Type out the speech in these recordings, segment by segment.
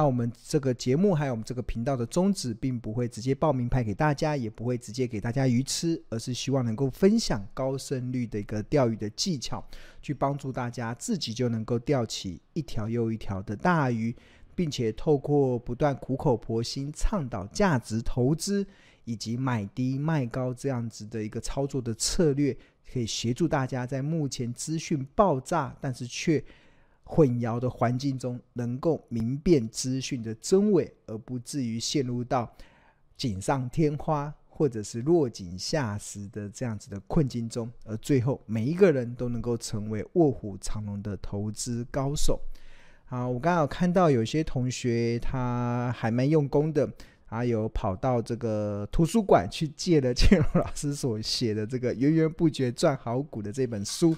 那我们这个节目还有我们这个频道的宗旨，并不会直接报名牌给大家，也不会直接给大家鱼吃，而是希望能够分享高胜率的一个钓鱼的技巧，去帮助大家自己就能够钓起一条又一条的大鱼，并且透过不断苦口婆心倡导价值投资以及买低卖高这样子的一个操作的策略，可以协助大家在目前资讯爆炸，但是却混淆的环境中，能够明辨资讯的真伪，而不至于陷入到锦上添花或者是落井下石的这样子的困境中，而最后每一个人都能够成为卧虎藏龙的投资高手。好，我刚刚有看到有些同学他还蛮用功的，啊，有跑到这个图书馆去借了 建龙老师所写的这个源源不绝赚好股的这本书。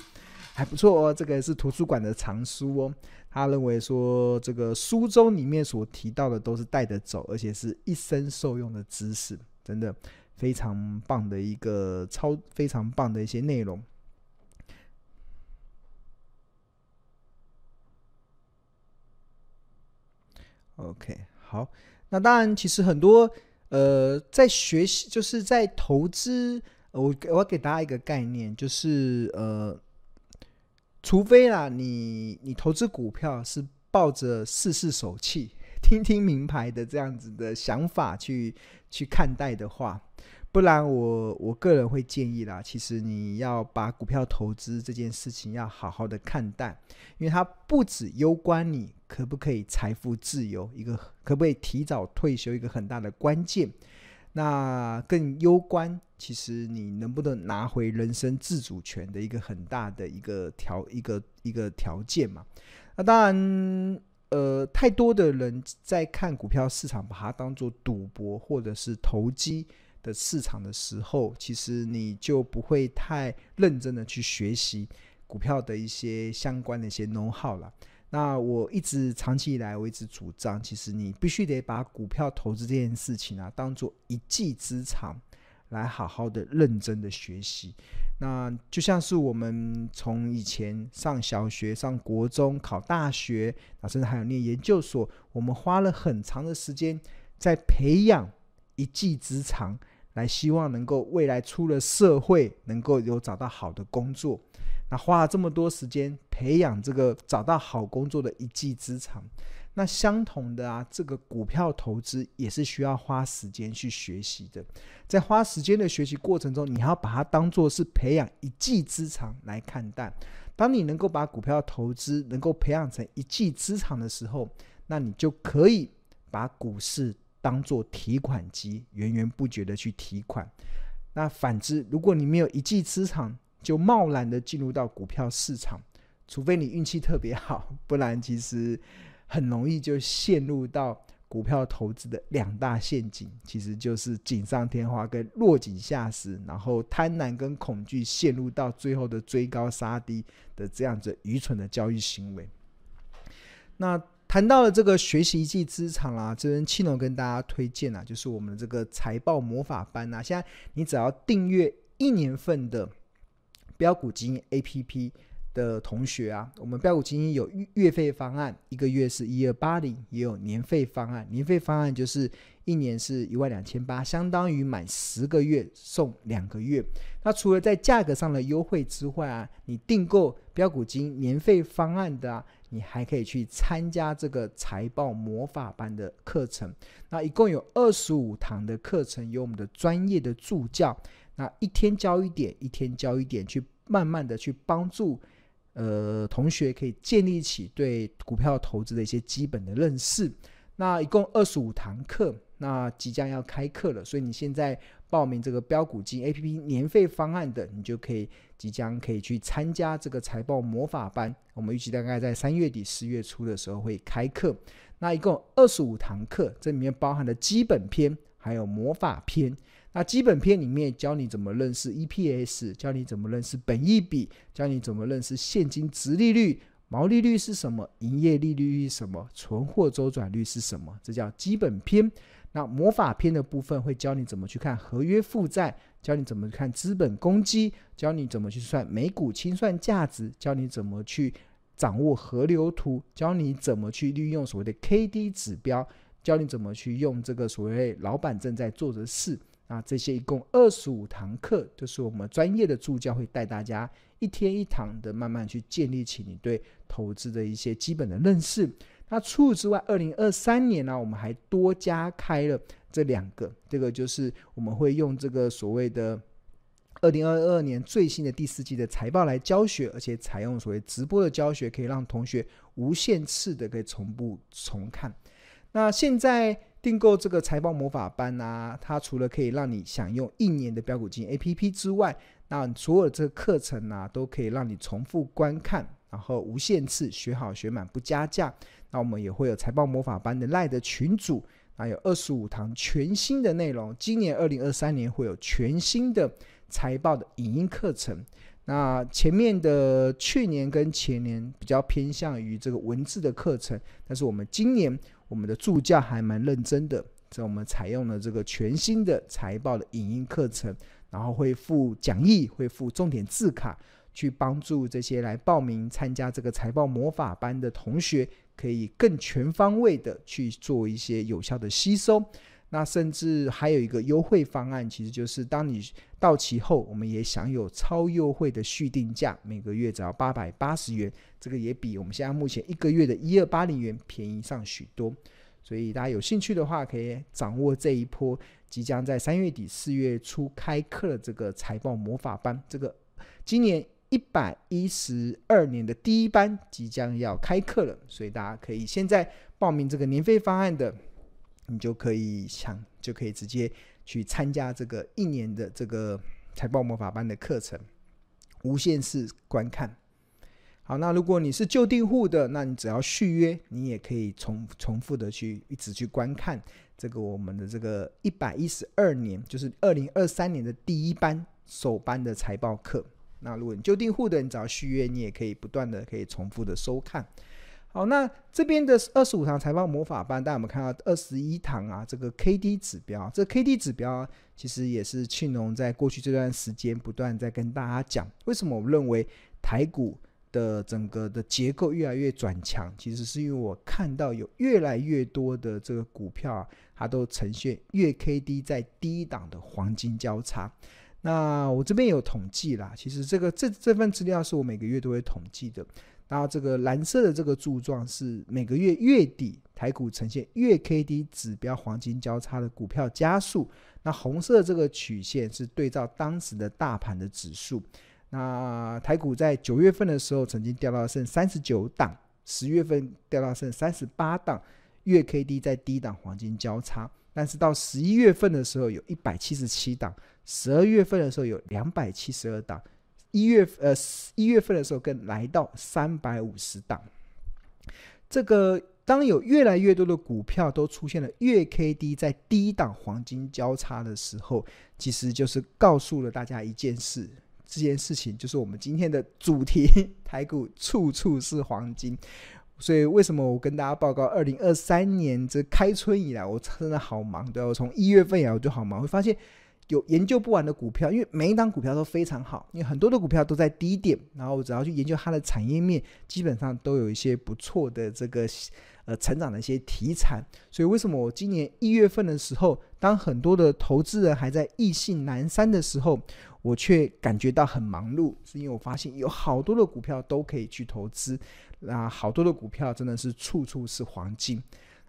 还不错哦，这个是图书馆的藏书哦。他认为说，这个书中里面所提到的都是带得走，而且是一生受用的知识，真的非常棒的一个超非常棒的一些内容。OK，好，那当然，其实很多呃，在学习就是在投资，我我给大家一个概念，就是呃。除非啦，你你投资股票是抱着试试手气、听听明牌的这样子的想法去去看待的话，不然我我个人会建议啦，其实你要把股票投资这件事情要好好的看待，因为它不止攸关你可不可以财富自由，一个可不可以提早退休，一个很大的关键。那更攸关，其实你能不能拿回人生自主权的一个很大的一个条一个一个条件嘛？那当然，呃，太多的人在看股票市场，把它当做赌博或者是投机的市场的时候，其实你就不会太认真的去学习股票的一些相关的一些 know how 了。那我一直长期以来，我一直主张，其实你必须得把股票投资这件事情啊，当做一技之长，来好好的认真的学习。那就像是我们从以前上小学、上国中、考大学，啊，甚至还有念研究所，我们花了很长的时间在培养一技之长，来希望能够未来出了社会，能够有找到好的工作。那花了这么多时间培养这个找到好工作的一技之长，那相同的啊，这个股票投资也是需要花时间去学习的。在花时间的学习过程中，你要把它当做是培养一技之长来看待。当你能够把股票投资能够培养成一技之长的时候，那你就可以把股市当做提款机，源源不绝的去提款。那反之，如果你没有一技之长，就贸然的进入到股票市场，除非你运气特别好，不然其实很容易就陷入到股票投资的两大陷阱，其实就是锦上添花跟落井下石，然后贪婪跟恐惧陷入到最后的追高杀低的这样子愚蠢的交易行为。那谈到了这个学习一技之长啊，这边庆龙跟大家推荐啊，就是我们的这个财报魔法班啊，现在你只要订阅一年份的。标股基金 APP 的同学啊，我们标股基金有月费方案，一个月是一二八零，也有年费方案。年费方案就是一年是一万两千八，相当于满十个月送两个月。那除了在价格上的优惠之外啊，你订购标股基金年费方案的啊，你还可以去参加这个财报魔法班的课程。那一共有二十五堂的课程，有我们的专业的助教。那一天教一点，一天教一点，去慢慢的去帮助，呃，同学可以建立起对股票投资的一些基本的认识。那一共二十五堂课，那即将要开课了，所以你现在报名这个标股金 APP 年费方案的，你就可以即将可以去参加这个财报魔法班。我们预计大概在三月底四月初的时候会开课。那一共二十五堂课，这里面包含了基本篇，还有魔法篇。那基本篇里面教你怎么认识 EPS，教你怎么认识本益比，教你怎么认识现金殖利率、毛利率是什么，营业利率是什么，存货周转率是什么，这叫基本篇。那魔法篇的部分会教你怎么去看合约负债，教你怎么看资本公积，教你怎么去算每股清算价值，教你怎么去掌握河流图，教你怎么去利用所谓的 KD 指标，教你怎么去用这个所谓老板正在做的事。那这些一共二十五堂课，就是我们专业的助教会带大家一天一堂的慢慢去建立起你对投资的一些基本的认识。那除此之外，二零二三年呢，我们还多加开了这两个，这个就是我们会用这个所谓的二零二二年最新的第四季的财报来教学，而且采用所谓直播的教学，可以让同学无限次的可以重复重看。那现在订购这个财报魔法班啊，它除了可以让你享用一年的标股金 APP 之外，那所有的这个课程啊，都可以让你重复观看，然后无限次学好学满不加价。那我们也会有财报魔法班的赖的群组，那有二十五堂全新的内容。今年二零二三年会有全新的财报的影音课程。那前面的去年跟前年比较偏向于这个文字的课程，但是我们今年我们的助教还蛮认真的，在我们采用了这个全新的财报的影音课程，然后会附讲义，会附重点字卡，去帮助这些来报名参加这个财报魔法班的同学。可以更全方位的去做一些有效的吸收，那甚至还有一个优惠方案，其实就是当你到期后，我们也享有超优惠的续订价，每个月只要八百八十元，这个也比我们现在目前一个月的一二八零元便宜上许多。所以大家有兴趣的话，可以掌握这一波即将在三月底四月初开课的这个财报魔法班，这个今年。一百一十二年的第一班即将要开课了，所以大家可以现在报名这个年费方案的，你就可以想就可以直接去参加这个一年的这个财报魔法班的课程，无限次观看。好，那如果你是旧订户的，那你只要续约，你也可以重重复的去一直去观看这个我们的这个一百一十二年，就是二零二三年的第一班首班的财报课。那如果你就订户的，你只要续约，你也可以不断的可以重复的收看。好，那这边的二十五堂财报魔法班，大家有没有看到二十一堂啊？这个 KD 指标，这 KD 指标其实也是庆隆在过去这段时间不断在跟大家讲，为什么我们认为台股的整个的结构越来越转强？其实是因为我看到有越来越多的这个股票，它都呈现月 KD 在低档的黄金交叉。那我这边有统计啦，其实这个这这份资料是我每个月都会统计的。然后这个蓝色的这个柱状是每个月月底台股呈现月 K D 指标黄金交叉的股票加速。那红色这个曲线是对照当时的大盘的指数。那台股在九月份的时候曾经掉到剩三十九档，十月份掉到剩三十八档，月 K D 在低档黄金交叉。但是到十一月份的时候有一百七十七档。十二月份的时候有两百七十二档，一月呃一月份的时候更来到三百五十档。这个当有越来越多的股票都出现了月 K D 在低档黄金交叉的时候，其实就是告诉了大家一件事，这件事情就是我们今天的主题：台股处处是黄金。所以为什么我跟大家报告，二零二三年这开春以来，我真的好忙，对，我从一月份以来我就好忙，会发现。有研究不完的股票，因为每一档股票都非常好，因为很多的股票都在低点，然后只要去研究它的产业面，基本上都有一些不错的这个呃成长的一些题材。所以为什么我今年一月份的时候，当很多的投资人还在意兴阑珊的时候，我却感觉到很忙碌，是因为我发现有好多的股票都可以去投资，那好多的股票真的是处处是黄金。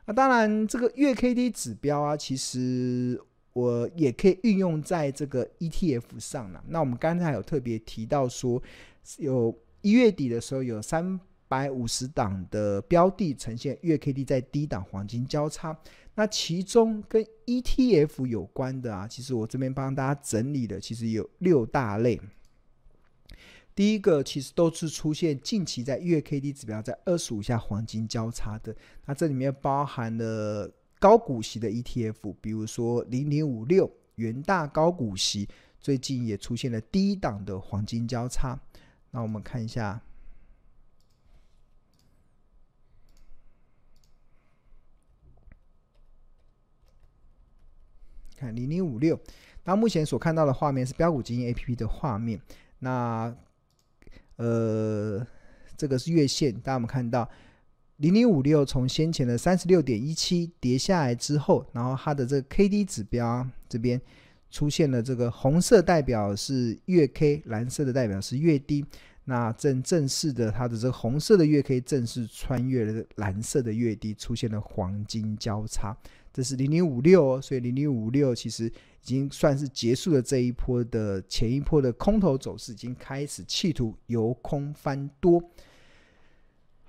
那当然，这个月 K D 指标啊，其实。我也可以运用在这个 ETF 上了。那我们刚才有特别提到说，有一月底的时候有三百五十档的标的呈现月 K D 在低档黄金交叉。那其中跟 ETF 有关的啊，其实我这边帮大家整理的，其实有六大类。第一个其实都是出现近期在月 K D 指标在二十五下黄金交叉的。那这里面包含了。高股息的 ETF，比如说零零五六元大高股息，最近也出现了低档的黄金交叉。那我们看一下，看零零五六，那目前所看到的画面是标股基金 APP 的画面。那呃，这个是月线，大家有没有看到零零五六从先前的三十六点一七跌下来之后，然后它的这个 K D 指标这边出现了这个红色代表是月 K，蓝色的代表是月低。那正正式的，它的这个红色的月 K 正式穿越了蓝色的月低，出现了黄金交叉。这是零零五六，所以零零五六其实已经算是结束了这一波的前一波的空头走势，已经开始企图由空翻多。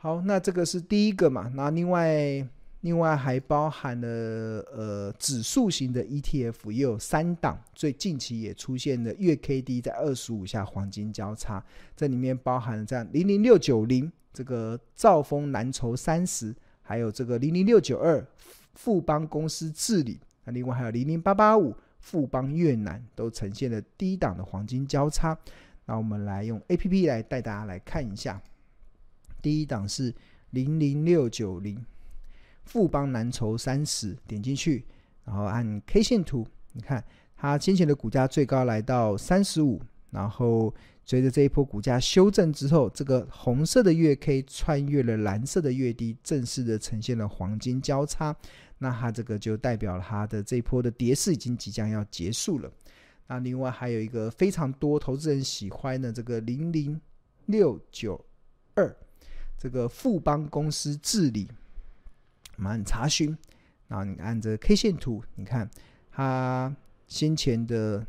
好，那这个是第一个嘛？那另外。另外还包含了呃指数型的 ETF 也有三档，最近期也出现了月 K D 在二十五下黄金交叉，这里面包含了这样零零六九零这个兆丰蓝筹三十，还有这个零零六九二富邦公司治理，那另外还有零零八八五富邦越南都呈现了低档的黄金交叉。那我们来用 A P P 来带大家来看一下，第一档是零零六九零。富邦蓝筹三十，点进去，然后按 K 线图，你看它先前的股价最高来到三十五，然后随着这一波股价修正之后，这个红色的月 K 穿越了蓝色的月低，正式的呈现了黄金交叉，那它这个就代表了它的这一波的跌势已经即将要结束了。那另外还有一个非常多投资人喜欢的这个零零六九二，这个富邦公司治理。我们按查询，然后你按着 K 线图，你看它先前的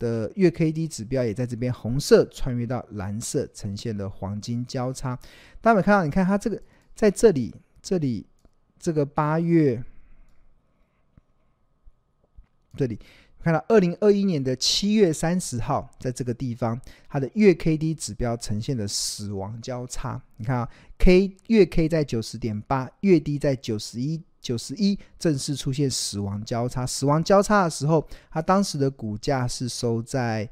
的月 K D 指标也在这边红色穿越到蓝色，呈现了黄金交叉。大家有看到？你看它这个在这里，这里这个八月这里看到二零二一年的七月三十号，在这个地方，它的月 K D 指标呈现的死亡交叉。你看啊。K 月 K 在九十点八，月低在九十一，九十一正式出现死亡交叉。死亡交叉的时候，它当时的股价是收在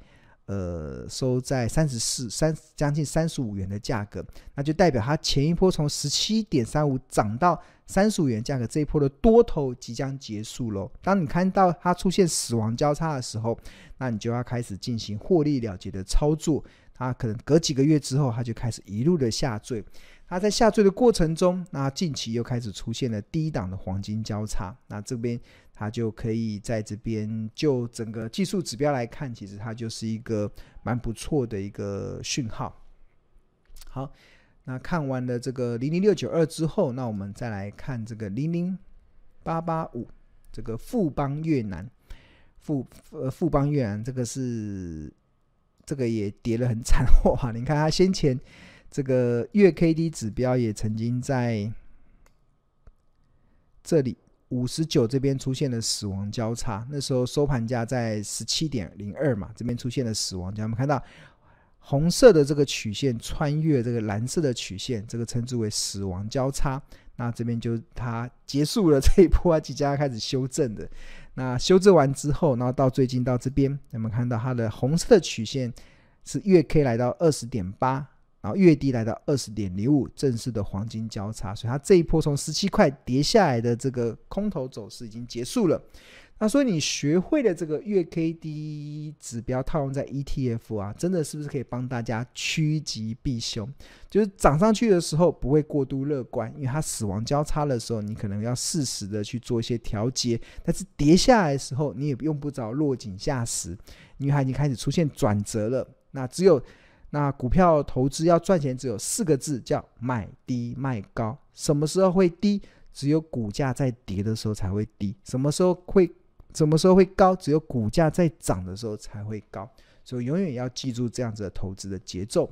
呃收在三十四三将近三十五元的价格，那就代表它前一波从十七点三五涨到三十五元价格，这一波的多头即将结束喽。当你看到它出现死亡交叉的时候，那你就要开始进行获利了结的操作。它可能隔几个月之后，它就开始一路的下坠。它在下坠的过程中，那近期又开始出现了低档的黄金交叉，那这边它就可以在这边就整个技术指标来看，其实它就是一个蛮不错的一个讯号。好，那看完了这个零零六九二之后，那我们再来看这个零零八八五，这个富邦越南，富呃富邦越南这个是这个也跌得很惨 哇！你看它先前。这个月 K D 指标也曾经在这里五十九这边出现了死亡交叉，那时候收盘价在十七点零二嘛，这边出现了死亡交叉。我们看到红色的这个曲线穿越这个蓝色的曲线，这个称之为死亡交叉。那这边就它结束了这一波，即将开始修正的。那修正完之后，然后到最近到这边，我们看到它的红色的曲线是月 K 来到二十点八。然后月低来到二十点零五，正式的黄金交叉，所以它这一波从十七块跌下来的这个空头走势已经结束了。那所以你学会了这个月 K D 指标套用在 ETF 啊，真的是不是可以帮大家趋吉避凶？就是涨上去的时候不会过度乐观，因为它死亡交叉的时候，你可能要适时的去做一些调节。但是跌下来的时候，你也用不着落井下石，因为已经开始出现转折了。那只有那股票投资要赚钱，只有四个字，叫买低卖高。什么时候会低？只有股价在跌的时候才会低。什么时候会？什么时候会高？只有股价在涨的时候才会高。所以永远要记住这样子的投资的节奏。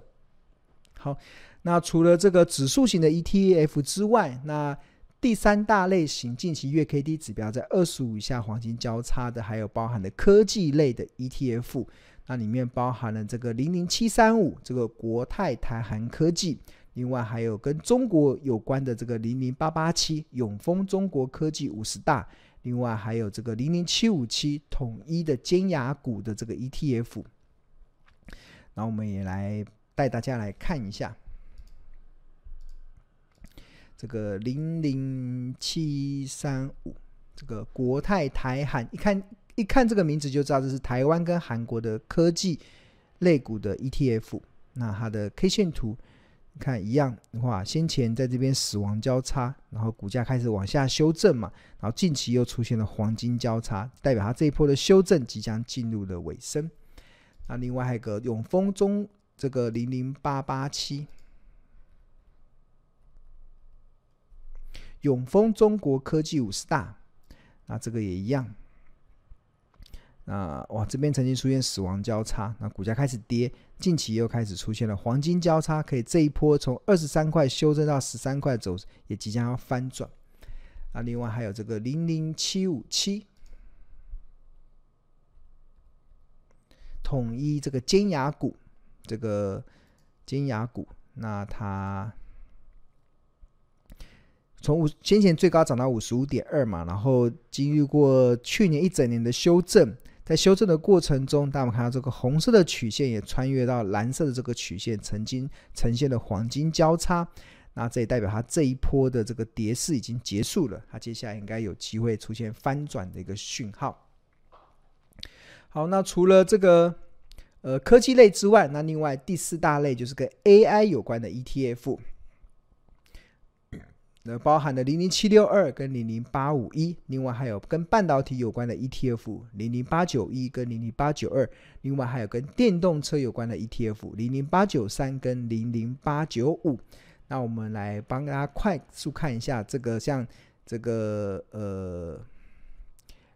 好，那除了这个指数型的 ETF 之外，那第三大类型近期月 K D 指标在二十五以下黄金交叉的，还有包含的科技类的 ETF。那里面包含了这个零零七三五，这个国泰台韩科技，另外还有跟中国有关的这个零零八八七永丰中国科技五十大，另外还有这个零零七五七统一的尖牙股的这个 ETF。那我们也来带大家来看一下这个零零七三五，这个国泰台韩，一看。一看这个名字就知道这是台湾跟韩国的科技类股的 ETF。那它的 K 线图，看一样的话，先前在这边死亡交叉，然后股价开始往下修正嘛，然后近期又出现了黄金交叉，代表它这一波的修正即将进入了尾声。那另外还有个永丰中这个零零八八七，永丰中国科技五十大，那这个也一样。那哇，这边曾经出现死亡交叉，那股价开始跌，近期又开始出现了黄金交叉，可以这一波从二十三块修正到十三块走，也即将要翻转。那另外还有这个零零七五七，统一这个尖牙股，这个尖牙股，那它从五先前最高涨到五十五点二嘛，然后经历过去年一整年的修正。在修正的过程中，大家看到这个红色的曲线也穿越到蓝色的这个曲线，曾经呈现了黄金交叉。那这也代表它这一波的这个跌势已经结束了，它接下来应该有机会出现翻转的一个讯号。好，那除了这个呃科技类之外，那另外第四大类就是跟 AI 有关的 ETF。那包含的零零七六二跟零零八五一，另外还有跟半导体有关的 ETF 零零八九一跟零零八九二，另外还有跟电动车有关的 ETF 零零八九三跟零零八九五。那我们来帮大家快速看一下这个，像这个呃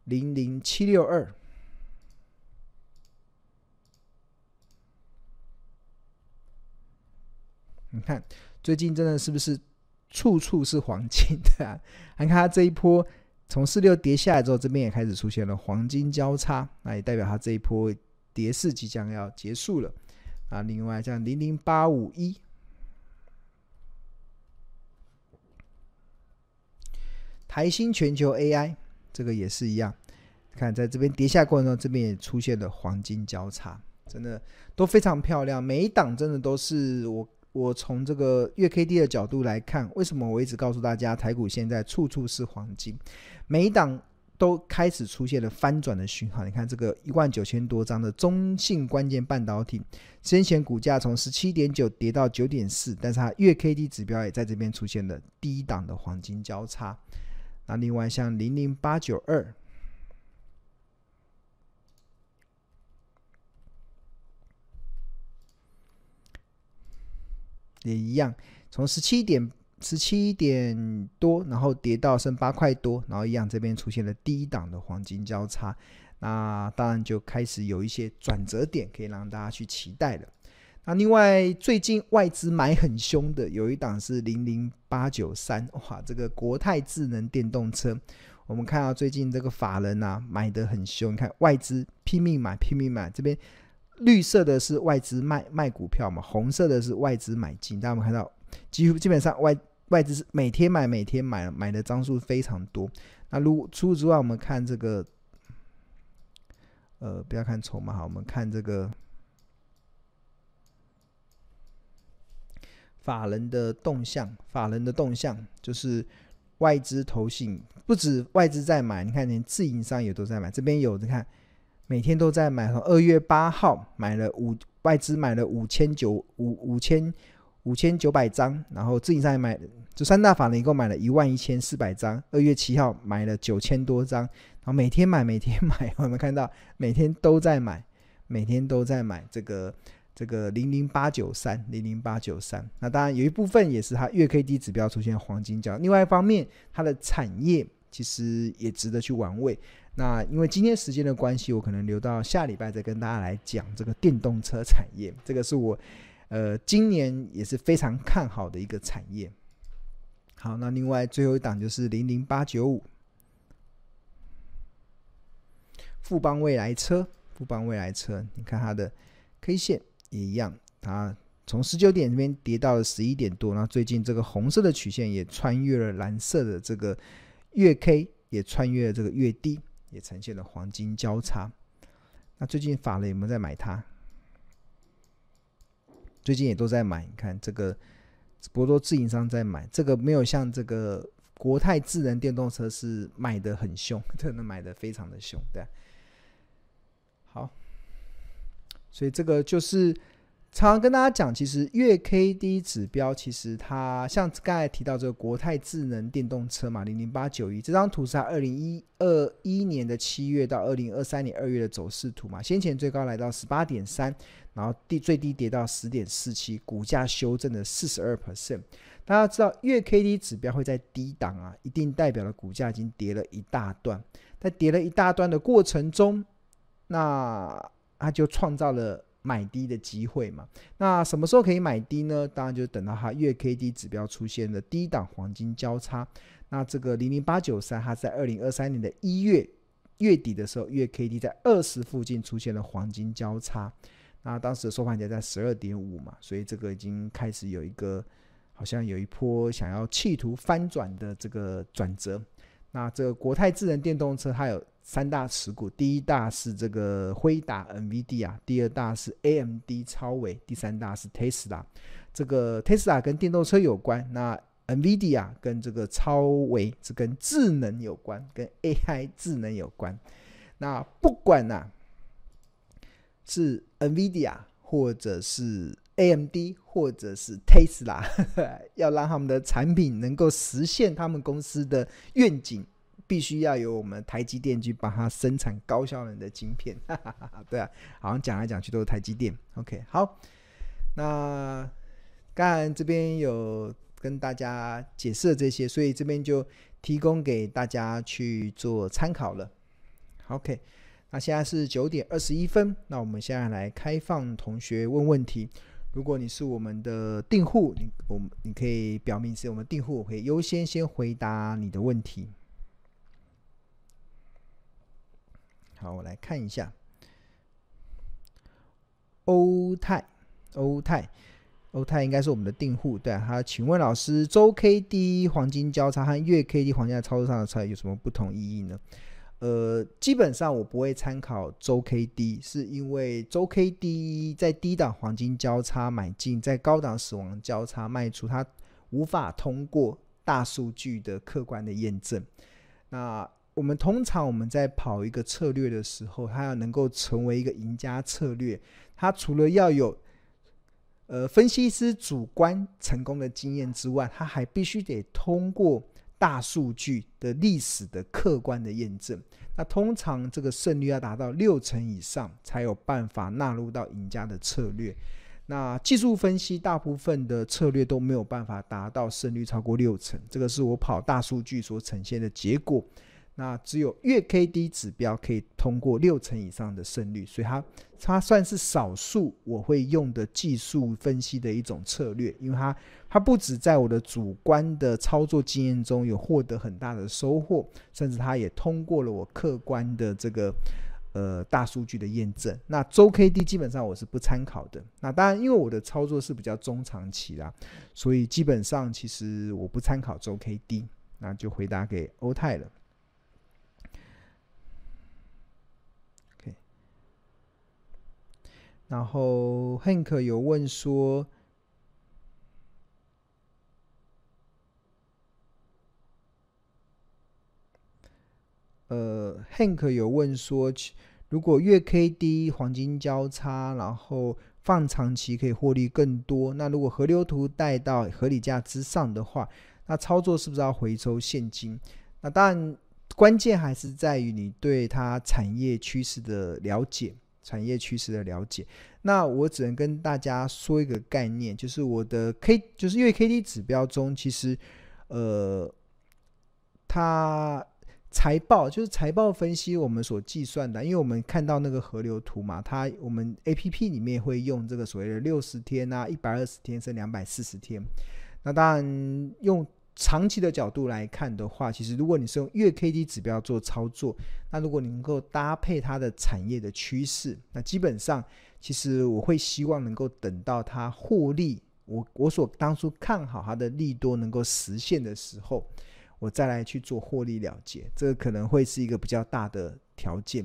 零零七六二，你看最近真的是不是？处处是黄金的、啊，你看它这一波从四六跌下来之后，这边也开始出现了黄金交叉，那也代表它这一波跌势即将要结束了。啊，另外像零零八五一，台新全球 AI 这个也是一样，看在这边跌下过程中，这边也出现了黄金交叉，真的都非常漂亮，每一档真的都是我。我从这个月 K D 的角度来看，为什么我一直告诉大家台股现在处处是黄金，每一档都开始出现了翻转的讯号。你看这个一万九千多张的中信关键半导体，先前股价从十七点九跌到九点四，但是它月 K D 指标也在这边出现了低档的黄金交叉。那另外像零零八九二。也一样，从十七点十七点多，然后跌到剩八块多，然后一样这边出现了低档的黄金交叉，那当然就开始有一些转折点可以让大家去期待了。那另外最近外资买很凶的有一档是零零八九三，哇，这个国泰智能电动车，我们看到最近这个法人啊买得很凶，你看外资拼命买拼命买这边。绿色的是外资卖卖股票嘛，红色的是外资买进。大家有没有看到，几乎基本上外外资是每天买，每天买，买的张数非常多。那如除此之外，我们看这个，呃，不要看筹码哈，我们看这个法人的动向。法人的动向就是外资投信，不止外资在买，你看连自营商也都在买。这边有你看。每天都在买，从二月八号买了五外资买了五千九五五千五千九百张，然后自营商也买，就三大法人一共买了一万一千四百张。二月七号买了九千多张，然后每天买每天买，我们看到每天都在买，每天都在买这个这个零零八九三零零八九三。那当然有一部分也是它月 K D 指标出现黄金交，另外一方面它的产业其实也值得去玩味。那因为今天时间的关系，我可能留到下礼拜再跟大家来讲这个电动车产业。这个是我呃今年也是非常看好的一个产业。好，那另外最后一档就是零零八九五，富邦未来车，富邦未来车，你看它的 K 线也一样，它从十九点这边跌到了十一点多，然后最近这个红色的曲线也穿越了蓝色的这个月 K，也穿越了这个月低。也呈现了黄金交叉。那最近法人有没有在买它？最近也都在买。你看这个，博多自营商在买，这个没有像这个国泰智能电动车是买的很凶，真的买的非常的凶，对。好，所以这个就是常常跟大家讲，其实月 K D 指标，其实它像刚才提到这个国泰智能电动车嘛，零零八九一这张图是它二零一二一年的七月到二零二三年二月的走势图嘛，先前最高来到十八点三，然后低最低跌到十点四七，股价修正了四十二 percent。大家知道月 K D 指标会在低档啊，一定代表了股价已经跌了一大段，在跌了一大段的过程中，那它就创造了。买低的机会嘛，那什么时候可以买低呢？当然就是等到它月 K D 指标出现了低档黄金交叉。那这个零零八九三，它在二零二三年的一月月底的时候，月 K D 在二十附近出现了黄金交叉。那当时的收盘价在十二点五嘛，所以这个已经开始有一个好像有一波想要企图翻转的这个转折。那这个国泰智能电动车它有。三大持股，第一大是这个辉达 NVIDIA，第二大是 AMD 超维，第三大是 Tesla。这个 Tesla 跟电动车有关，那 NVIDIA 跟这个超维是跟智能有关，跟 AI 智能有关。那不管呐、啊，是 NVIDIA 或者是 AMD 或者是 Tesla，要让他们的产品能够实现他们公司的愿景。必须要由我们台积电去帮它生产高效能的晶片，对啊，好像讲来讲去都是台积电。OK，好，那刚才这边有跟大家解释这些，所以这边就提供给大家去做参考了。OK，那现在是九点二十一分，那我们现在来开放同学问问题。如果你是我们的订户，你我你可以表明是我们订户，我可以优先先回答你的问题。好，我来看一下。欧泰，欧泰，欧泰应该是我们的订户，对。他请问老师，周 K D 黄金交叉和月 K D 黄金在操作上的差异有什么不同意义呢？呃，基本上我不会参考周 K D，是因为周 K D 在低档黄金交叉买进，在高档死亡交叉卖出，它无法通过大数据的客观的验证。那我们通常我们在跑一个策略的时候，它要能够成为一个赢家策略，它除了要有呃分析师主观成功的经验之外，它还必须得通过大数据的历史的客观的验证。那通常这个胜率要达到六成以上，才有办法纳入到赢家的策略。那技术分析大部分的策略都没有办法达到胜率超过六成，这个是我跑大数据所呈现的结果。那只有月 K D 指标可以通过六成以上的胜率，所以它它算是少数我会用的技术分析的一种策略，因为它它不止在我的主观的操作经验中有获得很大的收获，甚至它也通过了我客观的这个呃大数据的验证。那周 K D 基本上我是不参考的。那当然，因为我的操作是比较中长期啦，所以基本上其实我不参考周 K D。那就回答给欧泰了。然后 Hank 有问说，呃，Hank 有问说，如果月 K D 黄金交叉，然后放长期可以获利更多，那如果河流图带到合理价之上的话，那操作是不是要回收现金？那当然，关键还是在于你对它产业趋势的了解。产业趋势的了解，那我只能跟大家说一个概念，就是我的 K，就是因为 K D 指标中，其实，呃，它财报就是财报分析我们所计算的，因为我们看到那个河流图嘛，它我们 A P P 里面会用这个所谓的六十天啊、一百二十天甚至两百四十天，那当然用。长期的角度来看的话，其实如果你是用月 K D 指标做操作，那如果你能够搭配它的产业的趋势，那基本上其实我会希望能够等到它获利，我我所当初看好它的利多能够实现的时候，我再来去做获利了结，这个可能会是一个比较大的条件。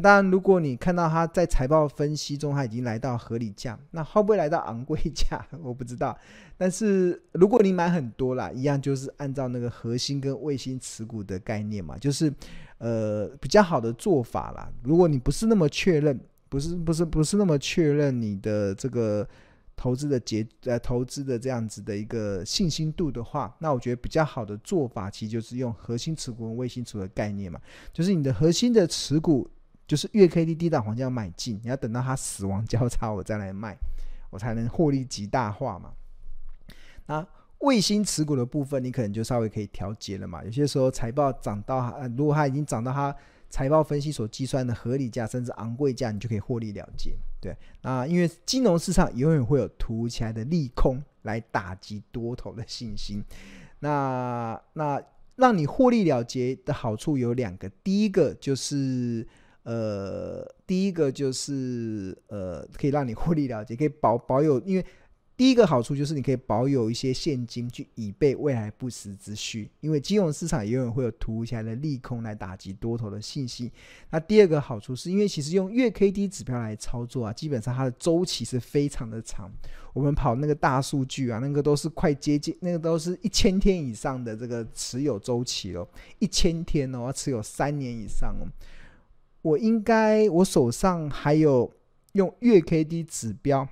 当然，如果你看到它在财报分析中，它已经来到合理价，那会不会来到昂贵价？我不知道。但是如果你买很多啦，一样就是按照那个核心跟卫星持股的概念嘛，就是呃比较好的做法啦。如果你不是那么确认，不是不是不是那么确认你的这个投资的结呃投资的这样子的一个信心度的话，那我觉得比较好的做法，其实就是用核心持股跟卫星持股的概念嘛，就是你的核心的持股就是月 K D 低档黄金要买进，你要等到它死亡交叉 我再来卖，我才能获利极大化嘛。那卫星持股的部分，你可能就稍微可以调节了嘛。有些时候财报涨到，如果它已经涨到它财报分析所计算的合理价，甚至昂贵价，你就可以获利了结。对，那因为金融市场永远会有突如其来的利空来打击多头的信心。那那让你获利了结的好处有两个，第一个就是呃，第一个就是呃，可以让你获利了结，可以保保有，因为。第一个好处就是你可以保有一些现金，去以备未来不时之需。因为金融市场永远会有突如其来的利空来打击多头的信息。那第二个好处是因为其实用月 K D 指标来操作啊，基本上它的周期是非常的长。我们跑那个大数据啊，那个都是快接近，那个都是一千天以上的这个持有周期哦，一千天哦，要持有三年以上哦。我应该我手上还有用月 K D 指标。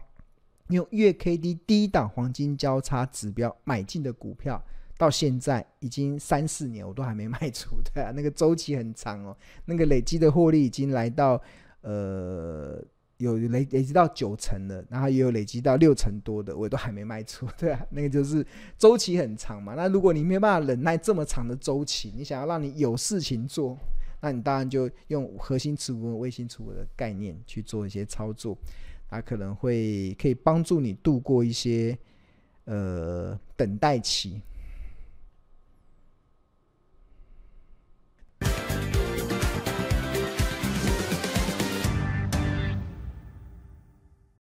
用月 K D 低档黄金交叉指标买进的股票，到现在已经三四年，我都还没卖出。对啊，那个周期很长哦，那个累积的获利已经来到呃有累累积到九成了，然后也有累积到六成多的，我都还没卖出。对啊，那个就是周期很长嘛。那如果你没有办法忍耐这么长的周期，你想要让你有事情做，那你当然就用核心持股和卫星持股的概念去做一些操作。它可能会可以帮助你度过一些呃等待期，